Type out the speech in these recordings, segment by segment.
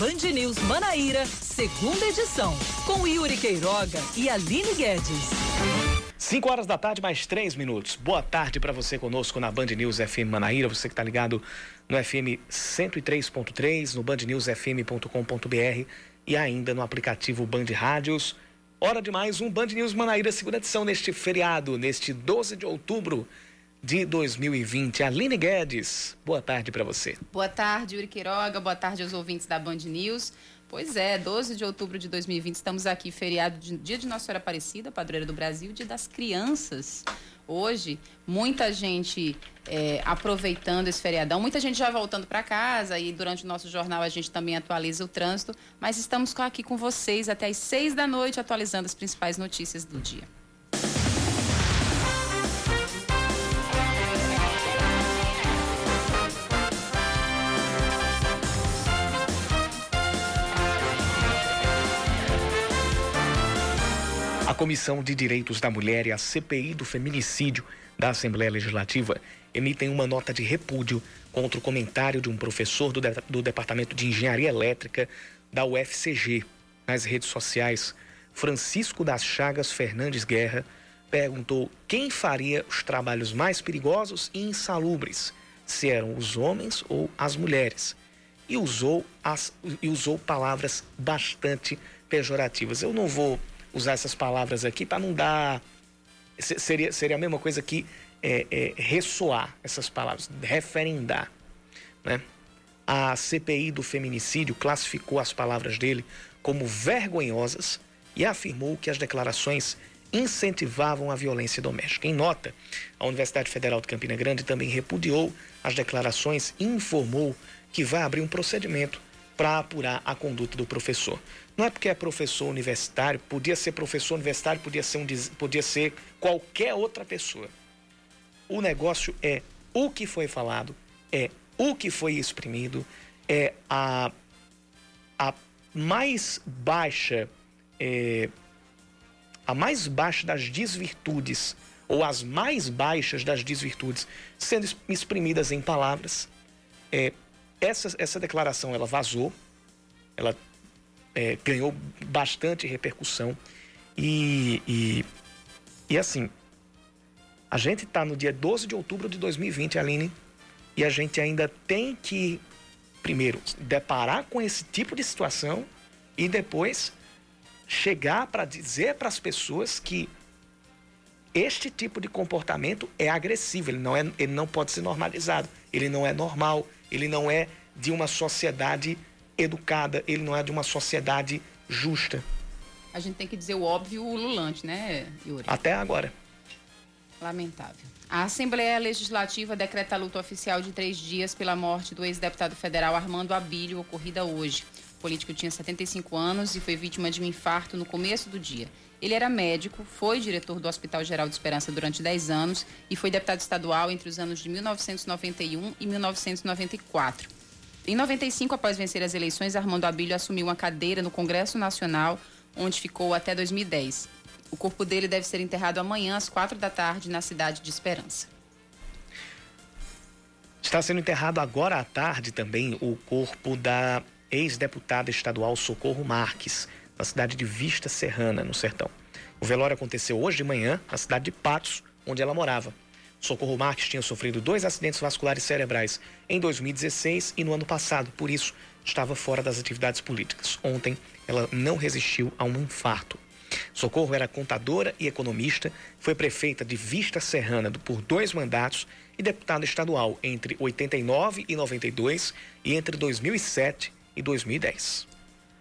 Band News Manaíra, segunda edição, com Yuri Queiroga e Aline Guedes. 5 horas da tarde, mais 3 minutos. Boa tarde para você conosco na Band News FM Manaíra, você que está ligado no FM 103.3, no bandnewsfm.com.br e ainda no aplicativo Band Rádios. Hora de mais um Band News Manaíra, segunda edição neste feriado, neste 12 de outubro de 2020. Aline Guedes, boa tarde para você. Boa tarde, Yuri Queiroga, boa tarde aos ouvintes da Band News. Pois é, 12 de outubro de 2020, estamos aqui, feriado, de, dia de Nossa Senhora Aparecida, padroeira do Brasil, dia das crianças. Hoje, muita gente é, aproveitando esse feriadão, muita gente já voltando para casa e durante o nosso jornal a gente também atualiza o trânsito, mas estamos aqui com vocês até às seis da noite atualizando as principais notícias do dia. Comissão de Direitos da Mulher e a CPI do Feminicídio da Assembleia Legislativa emitem uma nota de repúdio contra o comentário de um professor do, de, do Departamento de Engenharia Elétrica da UFCG. Nas redes sociais, Francisco das Chagas Fernandes Guerra perguntou quem faria os trabalhos mais perigosos e insalubres, se eram os homens ou as mulheres. E usou, as, e usou palavras bastante pejorativas. Eu não vou usar essas palavras aqui para não dar. Seria, seria a mesma coisa que é, é, ressoar essas palavras, referendar. Né? A CPI do feminicídio classificou as palavras dele como vergonhosas e afirmou que as declarações incentivavam a violência doméstica. Em nota, a Universidade Federal de Campina Grande também repudiou as declarações e informou que vai abrir um procedimento para apurar a conduta do professor. Não é porque é professor universitário, podia ser professor universitário, podia ser, um, podia ser qualquer outra pessoa. O negócio é o que foi falado, é o que foi exprimido, é a, a mais baixa, é, a mais baixa das desvirtudes, ou as mais baixas das desvirtudes, sendo exprimidas em palavras, é, essa, essa declaração ela vazou, ela é, ganhou bastante repercussão. E, e, e assim, a gente está no dia 12 de outubro de 2020, Aline, e a gente ainda tem que, primeiro, deparar com esse tipo de situação e depois chegar para dizer para as pessoas que este tipo de comportamento é agressivo, ele não, é, ele não pode ser normalizado, ele não é normal, ele não é de uma sociedade educada, ele não é de uma sociedade justa. A gente tem que dizer o óbvio o ululante, né, Yuri? Até agora. Lamentável. A Assembleia Legislativa decreta a luta oficial de três dias pela morte do ex-deputado federal Armando Abílio, ocorrida hoje. O político tinha 75 anos e foi vítima de um infarto no começo do dia. Ele era médico, foi diretor do Hospital Geral de Esperança durante 10 anos e foi deputado estadual entre os anos de 1991 e 1994. Em 95, após vencer as eleições, Armando Abílio assumiu uma cadeira no Congresso Nacional, onde ficou até 2010. O corpo dele deve ser enterrado amanhã às quatro da tarde na cidade de Esperança. Está sendo enterrado agora à tarde também o corpo da ex-deputada estadual Socorro Marques, na cidade de Vista Serrana, no Sertão. O velório aconteceu hoje de manhã na cidade de Patos, onde ela morava. Socorro Marques tinha sofrido dois acidentes vasculares cerebrais em 2016 e no ano passado, por isso estava fora das atividades políticas. Ontem, ela não resistiu a um infarto. Socorro era contadora e economista, foi prefeita de Vista Serrana por dois mandatos e deputada estadual entre 89 e 92 e entre 2007 e 2010.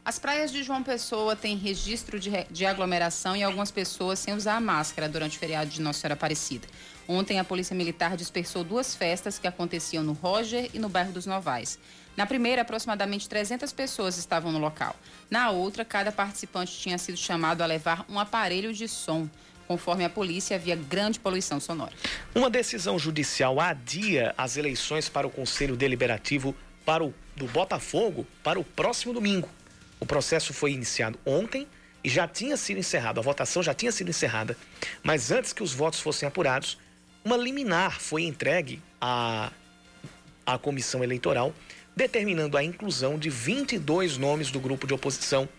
As praias de João Pessoa têm registro de, de aglomeração e algumas pessoas sem usar máscara durante o feriado de Nossa Senhora Aparecida. Ontem, a Polícia Militar dispersou duas festas que aconteciam no Roger e no bairro dos Novais. Na primeira, aproximadamente 300 pessoas estavam no local. Na outra, cada participante tinha sido chamado a levar um aparelho de som. Conforme a polícia, havia grande poluição sonora. Uma decisão judicial adia as eleições para o Conselho Deliberativo para o, do Botafogo para o próximo domingo. O processo foi iniciado ontem e já tinha sido encerrado, a votação já tinha sido encerrada, mas antes que os votos fossem apurados, uma liminar foi entregue à, à comissão eleitoral, determinando a inclusão de 22 nomes do grupo de oposição,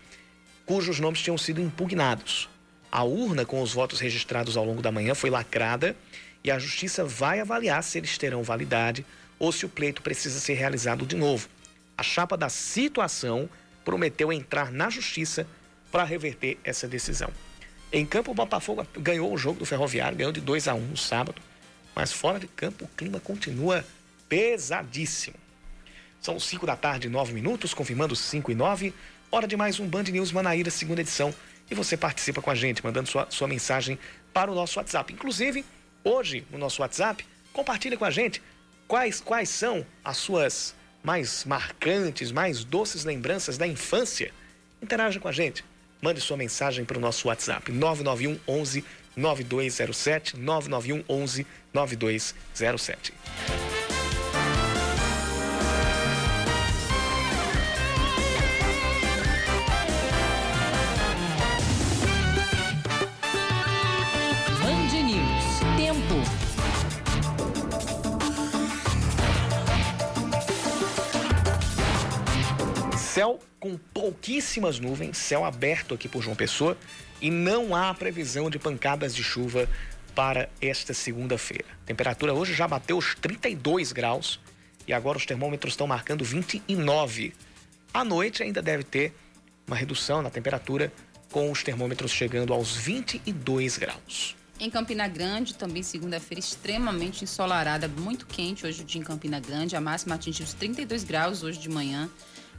cujos nomes tinham sido impugnados. A urna com os votos registrados ao longo da manhã foi lacrada e a justiça vai avaliar se eles terão validade ou se o pleito precisa ser realizado de novo. A chapa da situação prometeu entrar na justiça para reverter essa decisão. Em campo, o Botafogo ganhou o jogo do Ferroviário, ganhou de 2 a 1 no sábado, mas fora de campo o clima continua pesadíssimo. São 5 da tarde, 9 minutos, confirmando 5 e 9. Hora de mais um Band News Manaíra, segunda edição. E você participa com a gente, mandando sua, sua mensagem para o nosso WhatsApp. Inclusive, hoje, no nosso WhatsApp, compartilha com a gente quais, quais são as suas mais marcantes, mais doces lembranças da infância. Interaja com a gente. Mande sua mensagem para o nosso WhatsApp 991 11 9207 991 11 9207. Céu com pouquíssimas nuvens, céu aberto aqui por João Pessoa e não há previsão de pancadas de chuva para esta segunda-feira. Temperatura hoje já bateu os 32 graus e agora os termômetros estão marcando 29. À noite ainda deve ter uma redução na temperatura com os termômetros chegando aos 22 graus. Em Campina Grande, também segunda-feira extremamente ensolarada, muito quente hoje o dia em Campina Grande. A máxima atingiu os 32 graus hoje de manhã.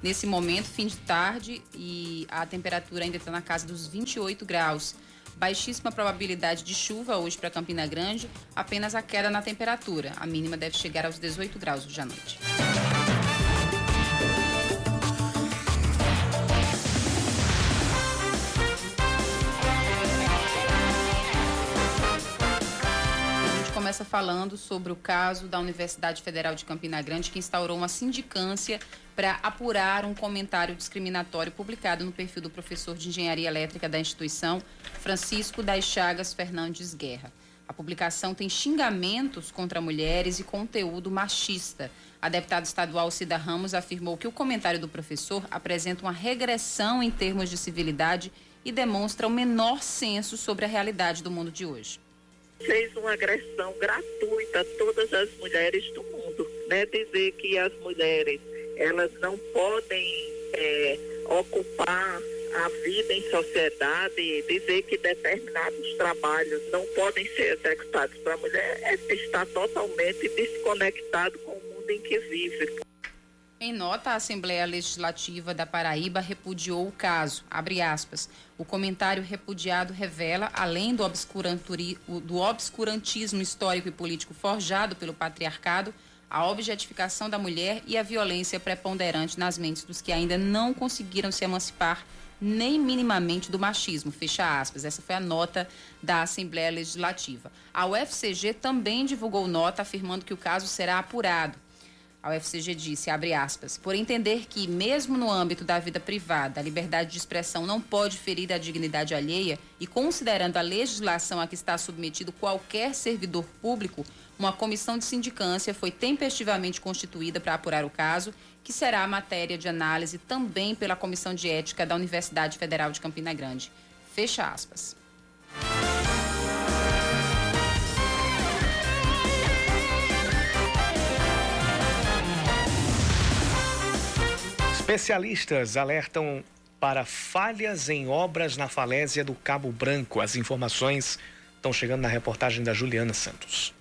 Nesse momento, fim de tarde, e a temperatura ainda está na casa dos 28 graus. Baixíssima probabilidade de chuva hoje para Campina Grande, apenas a queda na temperatura. A mínima deve chegar aos 18 graus hoje à noite. Começa falando sobre o caso da Universidade Federal de Campina Grande, que instaurou uma sindicância para apurar um comentário discriminatório publicado no perfil do professor de engenharia elétrica da instituição, Francisco das Chagas Fernandes Guerra. A publicação tem xingamentos contra mulheres e conteúdo machista. A deputada estadual Cida Ramos afirmou que o comentário do professor apresenta uma regressão em termos de civilidade e demonstra o menor senso sobre a realidade do mundo de hoje fez uma agressão gratuita a todas as mulheres do mundo, né? Dizer que as mulheres elas não podem é, ocupar a vida em sociedade, dizer que determinados trabalhos não podem ser executados para a mulher, é totalmente desconectado com o mundo em que vive. Em nota, a Assembleia Legislativa da Paraíba repudiou o caso. O comentário repudiado revela, além do, do obscurantismo histórico e político forjado pelo patriarcado, a objetificação da mulher e a violência preponderante nas mentes dos que ainda não conseguiram se emancipar nem minimamente do machismo. Fecha aspas. Essa foi a nota da Assembleia Legislativa. A UFCG também divulgou nota afirmando que o caso será apurado. A UFCG disse, abre aspas, por entender que, mesmo no âmbito da vida privada, a liberdade de expressão não pode ferir a dignidade alheia e considerando a legislação a que está submetido qualquer servidor público, uma comissão de sindicância foi tempestivamente constituída para apurar o caso, que será matéria de análise também pela Comissão de Ética da Universidade Federal de Campina Grande. Fecha aspas. Especialistas alertam para falhas em obras na falésia do Cabo Branco. As informações estão chegando na reportagem da Juliana Santos.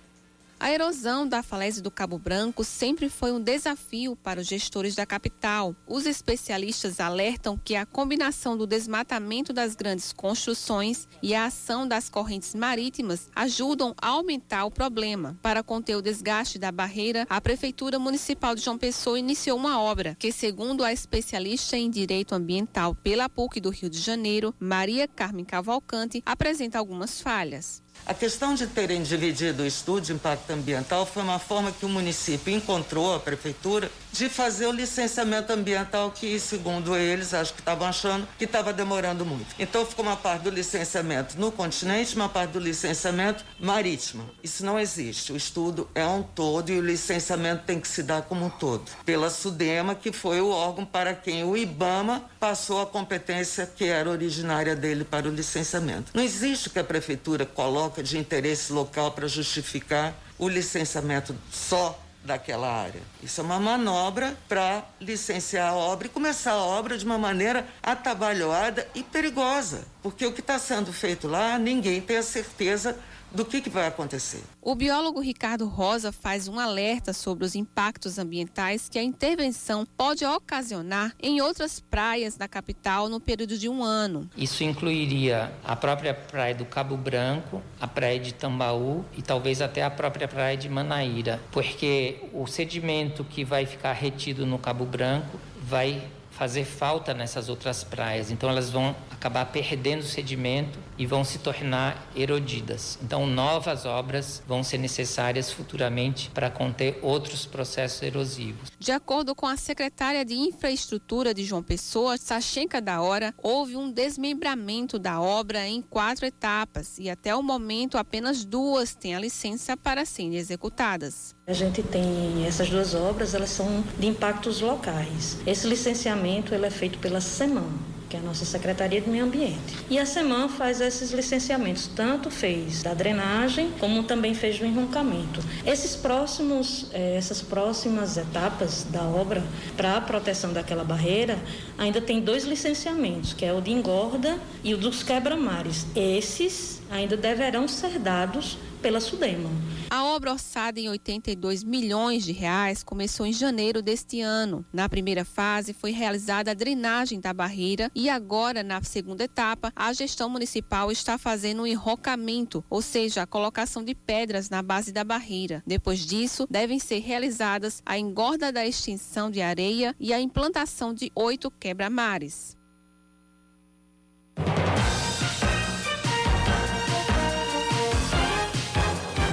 A erosão da falésia do Cabo Branco sempre foi um desafio para os gestores da capital. Os especialistas alertam que a combinação do desmatamento das grandes construções e a ação das correntes marítimas ajudam a aumentar o problema. Para conter o desgaste da barreira, a Prefeitura Municipal de João Pessoa iniciou uma obra que, segundo a especialista em direito ambiental pela PUC do Rio de Janeiro, Maria Carmen Cavalcante, apresenta algumas falhas. A questão de terem dividido o estudo de impacto ambiental foi uma forma que o município encontrou, a prefeitura, de fazer o licenciamento ambiental que, segundo eles, acho que estavam achando que estava demorando muito. Então ficou uma parte do licenciamento no continente, uma parte do licenciamento marítimo. Isso não existe. O estudo é um todo e o licenciamento tem que se dar como um todo. Pela SUDEMA, que foi o órgão para quem o IBAMA passou a competência que era originária dele para o licenciamento. Não existe que a prefeitura coloque de interesse local para justificar o licenciamento só daquela área. Isso é uma manobra para licenciar a obra e começar a obra de uma maneira atabalhoada e perigosa, porque o que está sendo feito lá, ninguém tem a certeza do que, que, vai acontecer. O biólogo Ricardo Rosa faz um alerta sobre os impactos ambientais que a intervenção pode ocasionar em outras praias da capital no período de um ano. Isso incluiria a própria praia do Cabo Branco, a praia de Tambaú e talvez até a própria praia de Manaíra, porque o sedimento que vai ficar retido no Cabo Branco vai fazer falta nessas outras praias. Então elas vão acabar perdendo sedimento e vão se tornar erodidas. Então novas obras vão ser necessárias futuramente para conter outros processos erosivos. De acordo com a secretária de Infraestrutura de João Pessoa, Sachenka da Hora, houve um desmembramento da obra em quatro etapas e até o momento apenas duas têm a licença para serem executadas. A gente tem essas duas obras, elas são de impactos locais. Esse licenciamento ele é feito pela SEMAN, que é a nossa Secretaria de Meio Ambiente. E a SEMAN faz esses licenciamentos, tanto fez da drenagem, como também fez do enroncamento. Esses próximos, eh, essas próximas etapas da obra para a proteção daquela barreira, ainda tem dois licenciamentos, que é o de engorda e o dos quebra-mares. Esses ainda deverão ser dados pela Sudema. A obra orçada em 82 milhões de reais começou em janeiro deste ano. Na primeira fase foi realizada a drenagem da barreira e agora na segunda etapa a gestão municipal está fazendo um enrocamento, ou seja, a colocação de pedras na base da barreira. Depois disso, devem ser realizadas a engorda da extinção de areia e a implantação de oito quebra-mares.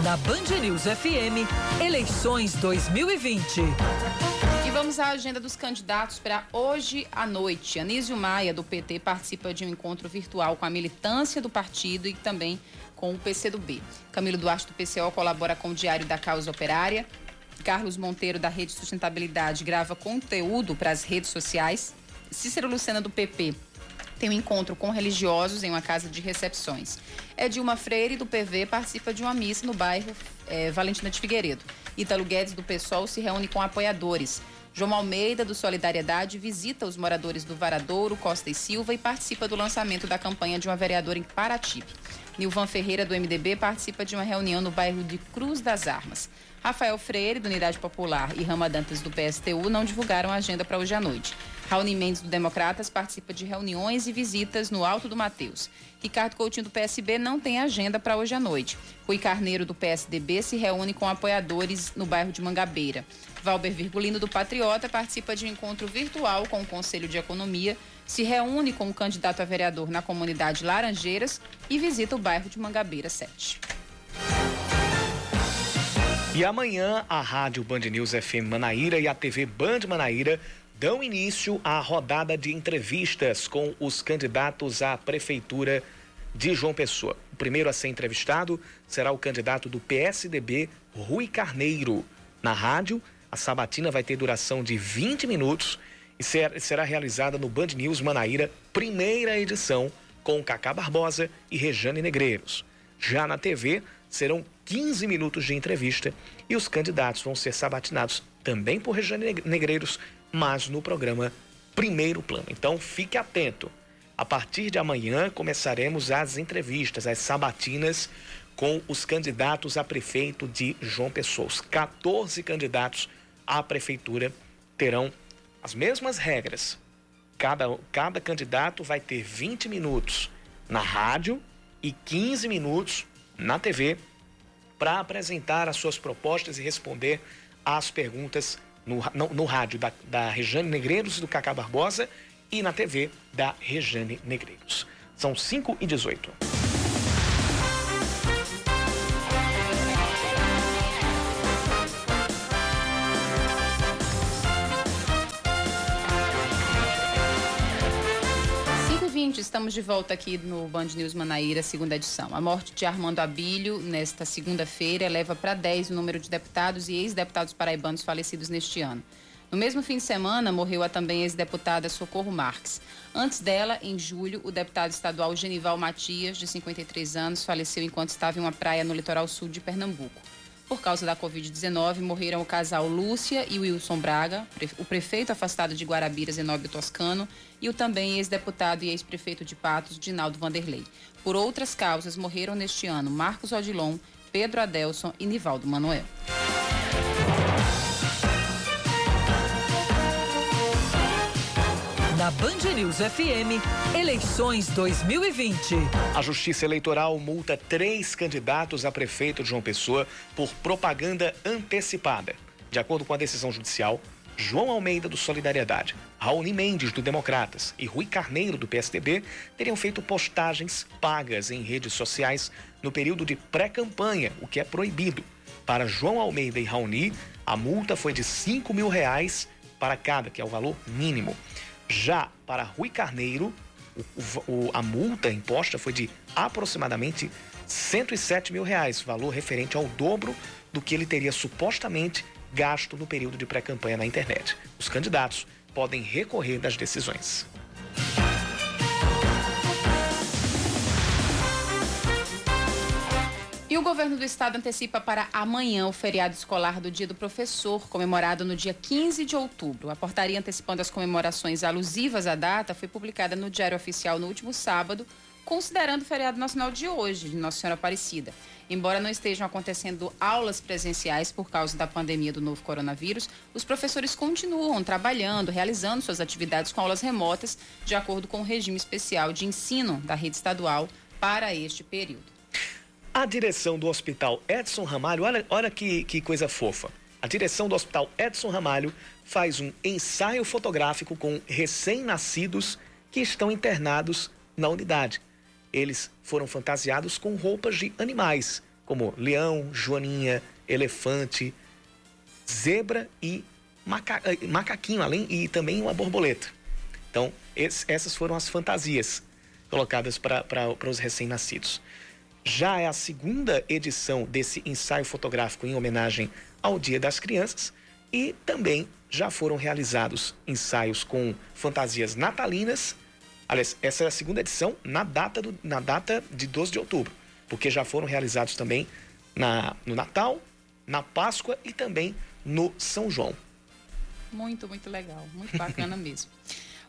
Na Band News FM, eleições 2020. E vamos à agenda dos candidatos para hoje à noite. Anísio Maia, do PT, participa de um encontro virtual com a militância do partido e também com o PCdoB. Camilo Duarte, do PCO, colabora com o Diário da Causa Operária. Carlos Monteiro, da Rede Sustentabilidade, grava conteúdo para as redes sociais. Cícero Lucena, do PP, tem um encontro com religiosos em uma casa de recepções. Edilma Freire, do PV, participa de uma missa no bairro é, Valentina de Figueiredo. Ítalo Guedes, do PSOL, se reúne com apoiadores. João Almeida, do Solidariedade, visita os moradores do Varadouro, Costa e Silva e participa do lançamento da campanha de uma vereadora em Paratibe. Nilvan Ferreira, do MDB, participa de uma reunião no bairro de Cruz das Armas. Rafael Freire, do Unidade Popular, e Rama Dantas, do PSTU, não divulgaram a agenda para hoje à noite. Raoni Mendes, do Democratas, participa de reuniões e visitas no Alto do Mateus. Ricardo Coutinho, do PSB, não tem agenda para hoje à noite. Rui Carneiro, do PSDB, se reúne com apoiadores no bairro de Mangabeira. Valber Virgulino, do Patriota, participa de um encontro virtual com o Conselho de Economia, se reúne com o candidato a vereador na comunidade Laranjeiras e visita o bairro de Mangabeira 7. E amanhã a Rádio Band News FM Manaíra e a TV Band Manaíra dão início à rodada de entrevistas com os candidatos à Prefeitura de João Pessoa. O primeiro a ser entrevistado será o candidato do PSDB, Rui Carneiro. Na rádio, a sabatina vai ter duração de 20 minutos e será realizada no Band News Manaíra, primeira edição, com Cacá Barbosa e Rejane Negreiros. Já na TV, serão 15 minutos de entrevista e os candidatos vão ser sabatinados também por Regiane Negreiros, mas no programa Primeiro Plano. Então fique atento. A partir de amanhã começaremos as entrevistas, as sabatinas com os candidatos a prefeito de João Pessoa. Os 14 candidatos à prefeitura terão as mesmas regras. Cada, cada candidato vai ter 20 minutos na rádio e 15 minutos na TV para apresentar as suas propostas e responder às perguntas no, no, no rádio da, da Rejane Negreiros e do Cacá Barbosa e na TV da Rejane Negreiros. São 5 e 18. Gente, estamos de volta aqui no Band News Manaíra, segunda edição. A morte de Armando Abílio, nesta segunda-feira, eleva para 10 o número de deputados e ex-deputados paraibanos falecidos neste ano. No mesmo fim de semana, morreu a também ex-deputada Socorro Marques. Antes dela, em julho, o deputado estadual Genival Matias, de 53 anos, faleceu enquanto estava em uma praia no litoral sul de Pernambuco. Por causa da Covid-19, morreram o casal Lúcia e Wilson Braga, o prefeito afastado de Guarabira, Zenóbio Toscano, e o também ex-deputado e ex-prefeito de Patos, Dinaldo Vanderlei. Por outras causas, morreram neste ano Marcos Odilon, Pedro Adelson e Nivaldo Manuel. Na Band News FM, eleições 2020. A Justiça Eleitoral multa três candidatos a prefeito de João Pessoa por propaganda antecipada. De acordo com a decisão judicial, João Almeida do Solidariedade, Raoni Mendes do Democratas e Rui Carneiro do PSDB teriam feito postagens pagas em redes sociais no período de pré-campanha, o que é proibido. Para João Almeida e Raoni, a multa foi de 5 mil reais para cada, que é o valor mínimo. Já para Rui Carneiro, o, a multa imposta foi de aproximadamente 107 mil reais, valor referente ao dobro do que ele teria supostamente gasto no período de pré-campanha na internet. Os candidatos podem recorrer das decisões. E o governo do estado antecipa para amanhã o feriado escolar do Dia do Professor, comemorado no dia 15 de outubro. A portaria antecipando as comemorações alusivas à data foi publicada no Diário Oficial no último sábado, considerando o feriado nacional de hoje, de Nossa Senhora Aparecida. Embora não estejam acontecendo aulas presenciais por causa da pandemia do novo coronavírus, os professores continuam trabalhando, realizando suas atividades com aulas remotas, de acordo com o regime especial de ensino da rede estadual para este período. A direção do Hospital Edson Ramalho, olha, olha que, que coisa fofa. A direção do Hospital Edson Ramalho faz um ensaio fotográfico com recém-nascidos que estão internados na unidade. Eles foram fantasiados com roupas de animais, como leão, joaninha, elefante, zebra e maca eh, macaquinho, além e também uma borboleta. Então, essas foram as fantasias colocadas para os recém-nascidos. Já é a segunda edição desse ensaio fotográfico em homenagem ao Dia das Crianças e também já foram realizados ensaios com fantasias natalinas. Aliás, essa é a segunda edição na data, do, na data de 12 de outubro, porque já foram realizados também na, no Natal, na Páscoa e também no São João. Muito, muito legal, muito bacana mesmo.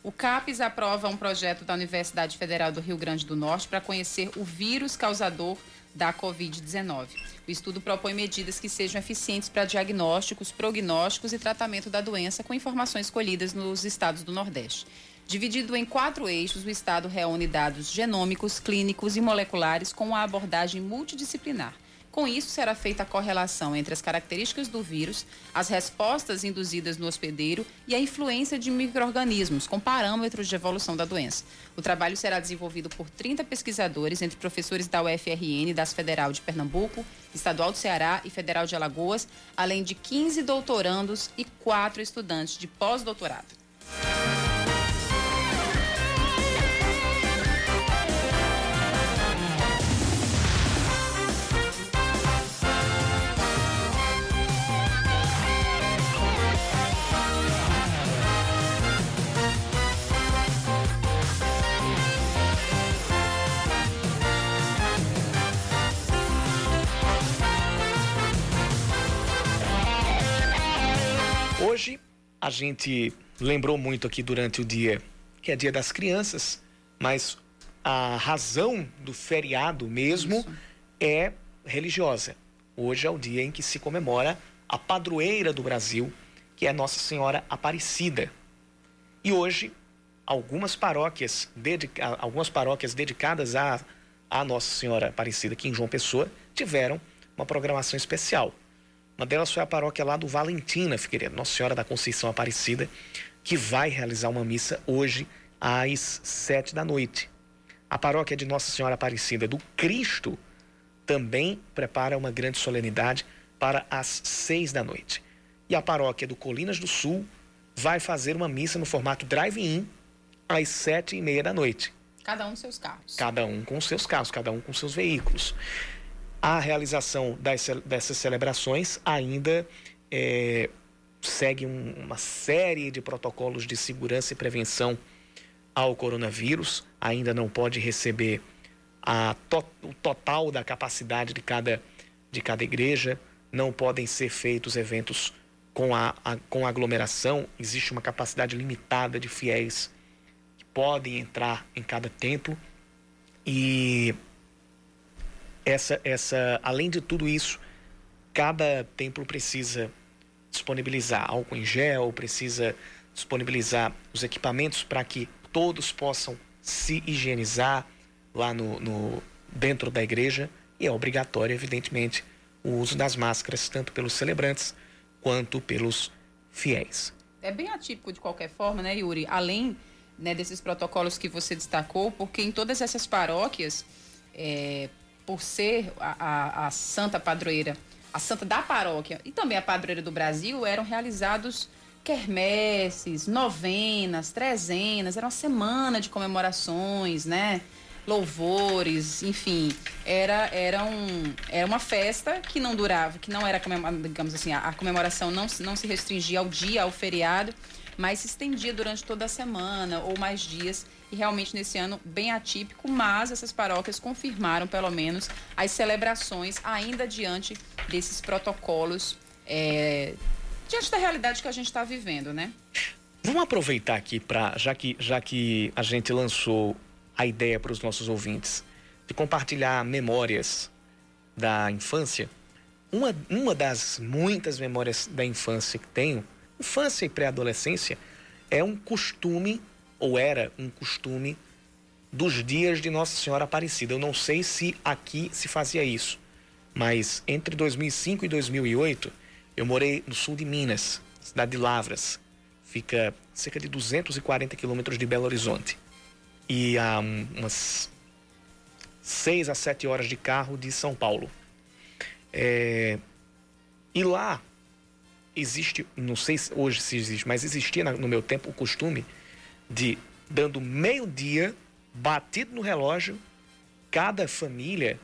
O CAPES aprova um projeto da Universidade Federal do Rio Grande do Norte para conhecer o vírus causador da Covid-19. O estudo propõe medidas que sejam eficientes para diagnósticos, prognósticos e tratamento da doença com informações colhidas nos estados do Nordeste. Dividido em quatro eixos, o Estado reúne dados genômicos, clínicos e moleculares com a abordagem multidisciplinar com isso, será feita a correlação entre as características do vírus, as respostas induzidas no hospedeiro e a influência de micro-organismos, com parâmetros de evolução da doença. O trabalho será desenvolvido por 30 pesquisadores, entre professores da UFRN, das Federal de Pernambuco, Estadual do Ceará e Federal de Alagoas, além de 15 doutorandos e 4 estudantes de pós-doutorado. Hoje a gente lembrou muito aqui durante o dia que é Dia das Crianças, mas a razão do feriado mesmo Isso. é religiosa. Hoje é o dia em que se comemora a padroeira do Brasil, que é Nossa Senhora Aparecida. E hoje algumas paróquias, dedica algumas paróquias dedicadas a, a Nossa Senhora Aparecida aqui em João Pessoa tiveram uma programação especial. Uma delas foi a paróquia lá do Valentina, Figueiredo, Nossa Senhora da Conceição Aparecida, que vai realizar uma missa hoje às sete da noite. A paróquia de Nossa Senhora Aparecida do Cristo também prepara uma grande solenidade para as seis da noite. E a paróquia do Colinas do Sul vai fazer uma missa no formato drive-in às sete e meia da noite. Cada um seus carros. Cada um com seus carros, cada um com seus veículos. A realização das, dessas celebrações ainda é, segue um, uma série de protocolos de segurança e prevenção ao coronavírus. Ainda não pode receber a to, o total da capacidade de cada, de cada igreja. Não podem ser feitos eventos com, a, a, com aglomeração. Existe uma capacidade limitada de fiéis que podem entrar em cada templo. E essa, essa, além de tudo isso, cada templo precisa disponibilizar álcool em gel, precisa disponibilizar os equipamentos para que todos possam se higienizar lá no, no, dentro da igreja e é obrigatório, evidentemente, o uso das máscaras tanto pelos celebrantes quanto pelos fiéis. É bem atípico de qualquer forma, né, Yuri? Além né, desses protocolos que você destacou, porque em todas essas paróquias, é, por ser a, a, a santa padroeira, a santa da paróquia e também a padroeira do Brasil, eram realizados quermesses, novenas, trezenas, era uma semana de comemorações, né? Louvores, enfim, era, era, um, era uma festa que não durava, que não era, digamos assim, a, a comemoração não, não se restringia ao dia, ao feriado, mas se estendia durante toda a semana ou mais dias. E realmente nesse ano bem atípico, mas essas paróquias confirmaram pelo menos as celebrações ainda diante desses protocolos, é, diante da realidade que a gente está vivendo, né? Vamos aproveitar aqui para, já que, já que a gente lançou a ideia para os nossos ouvintes de compartilhar memórias da infância. Uma, uma das muitas memórias da infância que tenho infância e pré-adolescência é um costume, ou era um costume, dos dias de Nossa Senhora Aparecida. Eu não sei se aqui se fazia isso, mas entre 2005 e 2008 eu morei no sul de Minas, cidade de Lavras. Fica cerca de 240 quilômetros de Belo Horizonte. E a umas 6 a 7 horas de carro de São Paulo. É... E lá existe, não sei se hoje se existe, mas existia no meu tempo o costume de, dando meio-dia, batido no relógio, cada família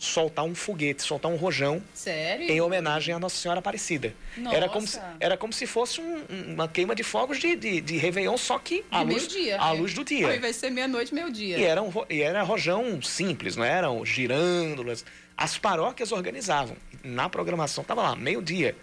soltar um foguete, soltar um rojão Sério? em homenagem à Nossa Senhora Aparecida. Nossa. Era como se, era como se fosse um, uma queima de fogos de, de, de Réveillon, só que à, luz, dia, à luz do dia. Ao invés de ser meia-noite, meio-dia. E era, um, e era rojão simples, não eram girândolas. As paróquias organizavam. Na programação estava lá, meio-dia.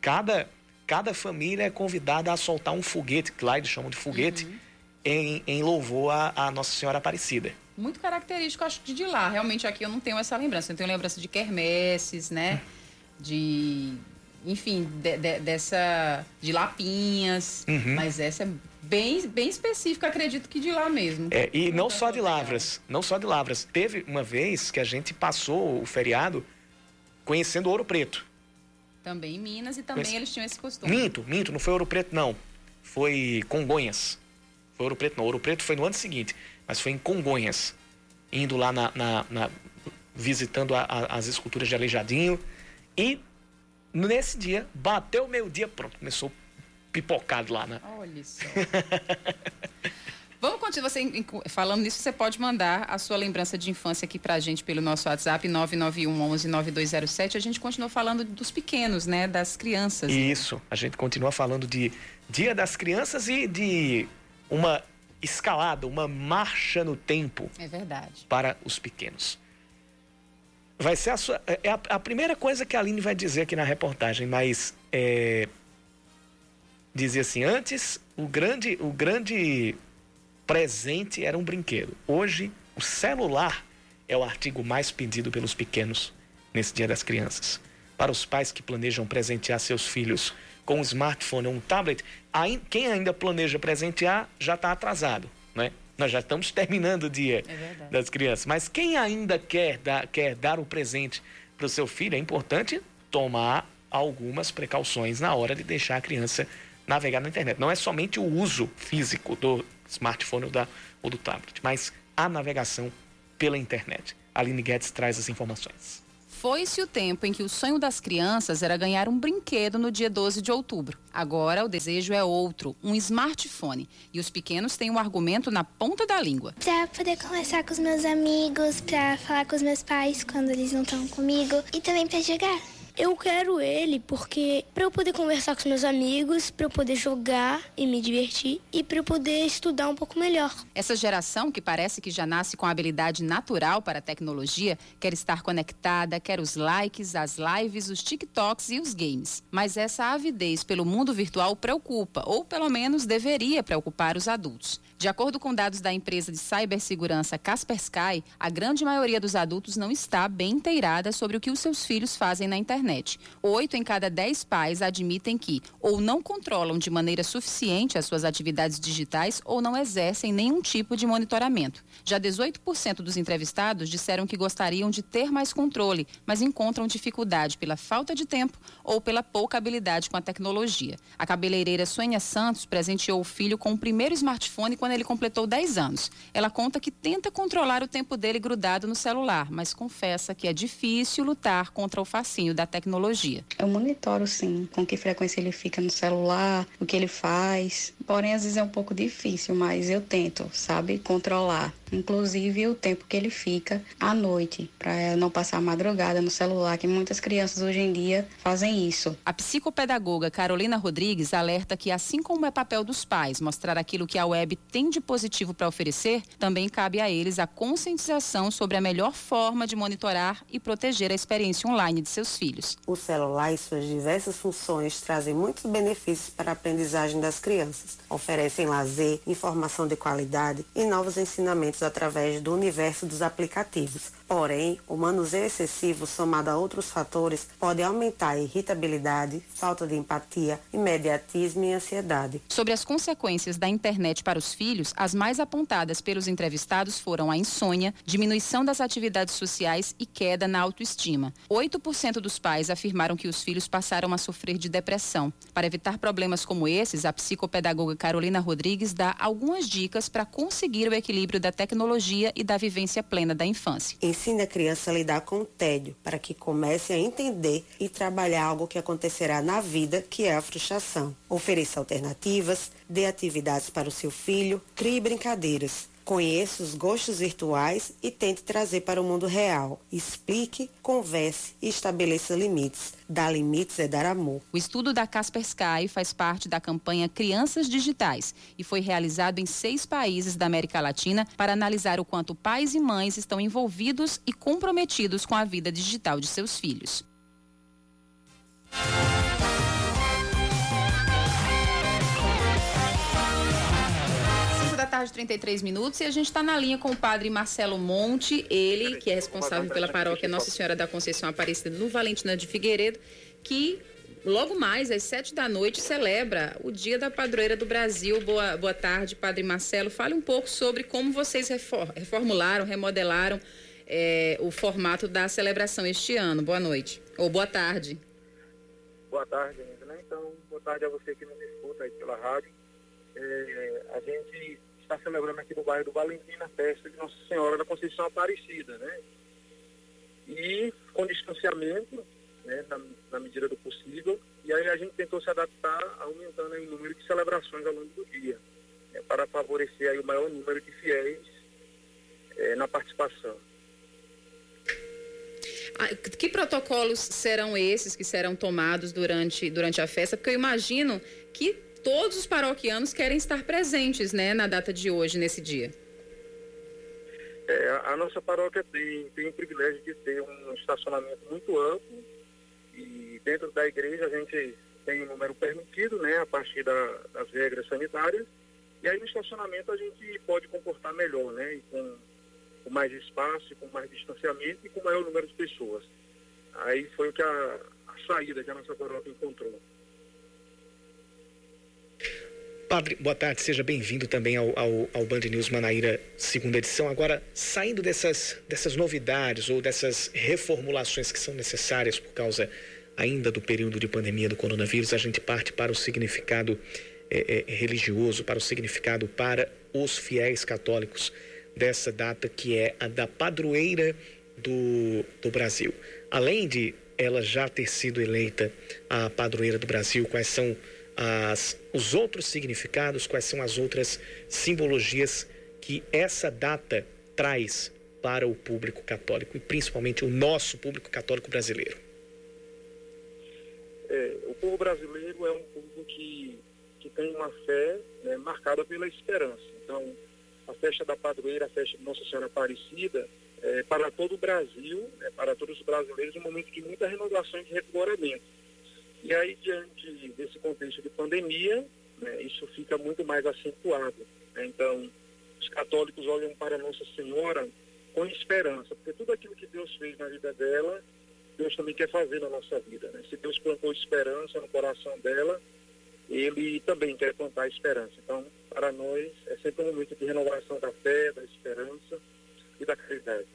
Cada, cada família é convidada a soltar um foguete, que lá eles chamam de foguete, uhum. em, em louvor à, à Nossa Senhora Aparecida muito característico, acho que de lá. Realmente aqui eu não tenho essa lembrança. Eu tenho lembrança de quermesses, né? De. Enfim, de, de, dessa. De lapinhas. Uhum. Mas essa é bem, bem específica, acredito que de lá mesmo. É, e não só de Lavras. Não só de Lavras. Teve uma vez que a gente passou o feriado conhecendo Ouro Preto. Também em Minas e também eles tinham esse costume. Minto, minto, não foi Ouro Preto, não. Foi Congonhas. Foi Ouro Preto, não. Ouro Preto foi no ano seguinte mas foi em Congonhas, indo lá na, na, na visitando a, a, as esculturas de Aleijadinho. E nesse dia, bateu o meio-dia, pronto, começou pipocado lá, né? Olha só. Vamos continuar você falando nisso, você pode mandar a sua lembrança de infância aqui pra gente pelo nosso WhatsApp 991 11 9207. A gente continua falando dos pequenos, né, das crianças. Isso, a gente continua falando de Dia das Crianças e de uma escalada, uma marcha no tempo. É verdade. Para os pequenos. Vai ser a, sua, é a, a primeira coisa que a Aline vai dizer aqui na reportagem, mas é, dizia assim: antes o grande, o grande presente era um brinquedo. Hoje, o celular é o artigo mais pedido pelos pequenos nesse Dia das Crianças. Para os pais que planejam presentear seus filhos com um smartphone ou um tablet, quem ainda planeja presentear já está atrasado, né? Nós já estamos terminando o dia é das crianças. Mas quem ainda quer dar, quer dar o presente para o seu filho, é importante tomar algumas precauções na hora de deixar a criança navegar na internet. Não é somente o uso físico do smartphone ou, da, ou do tablet, mas a navegação pela internet. A Aline Guedes traz as informações. Foi-se o tempo em que o sonho das crianças era ganhar um brinquedo no dia 12 de outubro. Agora o desejo é outro, um smartphone. E os pequenos têm um argumento na ponta da língua. Para poder conversar com os meus amigos, para falar com os meus pais quando eles não estão comigo e também para jogar. Eu quero ele porque para eu poder conversar com meus amigos, para eu poder jogar e me divertir e para eu poder estudar um pouco melhor. Essa geração que parece que já nasce com habilidade natural para a tecnologia, quer estar conectada, quer os likes, as lives, os TikToks e os games. Mas essa avidez pelo mundo virtual preocupa, ou pelo menos deveria preocupar os adultos. De acordo com dados da empresa de cibersegurança Kaspersky, a grande maioria dos adultos não está bem inteirada sobre o que os seus filhos fazem na internet. Oito em cada dez pais admitem que ou não controlam de maneira suficiente as suas atividades digitais ou não exercem nenhum tipo de monitoramento. Já 18% dos entrevistados disseram que gostariam de ter mais controle, mas encontram dificuldade pela falta de tempo ou pela pouca habilidade com a tecnologia. A cabeleireira Sônia Santos presenteou o filho com o primeiro smartphone quando ele completou 10 anos. Ela conta que tenta controlar o tempo dele grudado no celular, mas confessa que é difícil lutar contra o fascínio da tecnologia. Eu monitoro sim, com que frequência ele fica no celular, o que ele faz. Porém, às vezes é um pouco difícil, mas eu tento, sabe, controlar inclusive o tempo que ele fica à noite, para não passar a madrugada no celular, que muitas crianças hoje em dia fazem isso. A psicopedagoga Carolina Rodrigues alerta que, assim como é papel dos pais mostrar aquilo que a web tem de positivo para oferecer, também cabe a eles a conscientização sobre a melhor forma de monitorar e proteger a experiência online de seus filhos. O celular e suas diversas funções trazem muitos benefícios para a aprendizagem das crianças. Oferecem lazer, informação de qualidade e novos ensinamentos através do universo dos aplicativos. Porém, o manuseio excessivo, somado a outros fatores, pode aumentar a irritabilidade, falta de empatia, imediatismo e ansiedade. Sobre as consequências da internet para os filhos, as mais apontadas pelos entrevistados foram a insônia, diminuição das atividades sociais e queda na autoestima. 8% dos pais afirmaram que os filhos passaram a sofrer de depressão. Para evitar problemas como esses, a psicopedagoga Carolina Rodrigues dá algumas dicas para conseguir o equilíbrio da tecnologia e da vivência plena da infância. Ensine a criança a lidar com o tédio, para que comece a entender e trabalhar algo que acontecerá na vida, que é a frustração. Ofereça alternativas, dê atividades para o seu filho, crie brincadeiras. Conheça os gostos virtuais e tente trazer para o mundo real. Explique, converse e estabeleça limites. Dar limites é dar amor. O estudo da Kaspersky faz parte da campanha Crianças Digitais e foi realizado em seis países da América Latina para analisar o quanto pais e mães estão envolvidos e comprometidos com a vida digital de seus filhos. Tarde, 33 minutos, e a gente está na linha com o padre Marcelo Monte, ele que é responsável pela paróquia Nossa Senhora da Conceição Aparecida no Valentina de Figueiredo, que logo mais, às sete da noite, celebra o Dia da Padroeira do Brasil. Boa, boa tarde, padre Marcelo. Fale um pouco sobre como vocês reformularam, remodelaram é, o formato da celebração este ano. Boa noite. Ou boa tarde. Boa tarde, né? Então, boa tarde a você que nos escuta aí pela rádio. É, a gente está celebrando aqui no bairro do Valentim a festa de Nossa Senhora da Conceição Aparecida, né? E com distanciamento, né, na, na, medida do possível, e aí a gente tentou se adaptar aumentando o número de celebrações ao longo do dia, né, para favorecer aí o maior número de fiéis é, na participação. Ah, que protocolos serão esses que serão tomados durante, durante a festa? Porque eu imagino que todos os paroquianos querem estar presentes né, na data de hoje, nesse dia. É, a nossa paróquia tem, tem o privilégio de ter um estacionamento muito amplo e dentro da igreja a gente tem o um número permitido, né, a partir da, das regras sanitárias. E aí no estacionamento a gente pode comportar melhor, né, com, com mais espaço, com mais distanciamento e com maior número de pessoas. Aí foi o que a, a saída que a nossa paróquia encontrou. Padre, boa tarde, seja bem-vindo também ao, ao, ao, Band News Manaíra, segunda edição. Agora, saindo dessas, dessas novidades ou dessas reformulações que são necessárias por causa ainda do período de pandemia do coronavírus, a gente parte para o significado é, é, religioso, para o significado para os fiéis católicos dessa data que é a da padroeira do, do Brasil. Além de ela já ter sido eleita a padroeira do Brasil, quais são as, os outros significados, quais são as outras simbologias que essa data traz para o público católico e principalmente o nosso público católico brasileiro? É, o povo brasileiro é um povo que, que tem uma fé né, marcada pela esperança. Então, a festa da padroeira, a festa de Nossa Senhora Aparecida, é, para todo o Brasil, é, para todos os brasileiros, um momento de muita renovação e de revigoramento. E aí, diante desse contexto de pandemia, né, isso fica muito mais acentuado. Né? Então, os católicos olham para Nossa Senhora com esperança, porque tudo aquilo que Deus fez na vida dela, Deus também quer fazer na nossa vida. Né? Se Deus plantou esperança no coração dela, Ele também quer plantar esperança. Então, para nós, é sempre um momento de renovação da fé, da esperança e da caridade.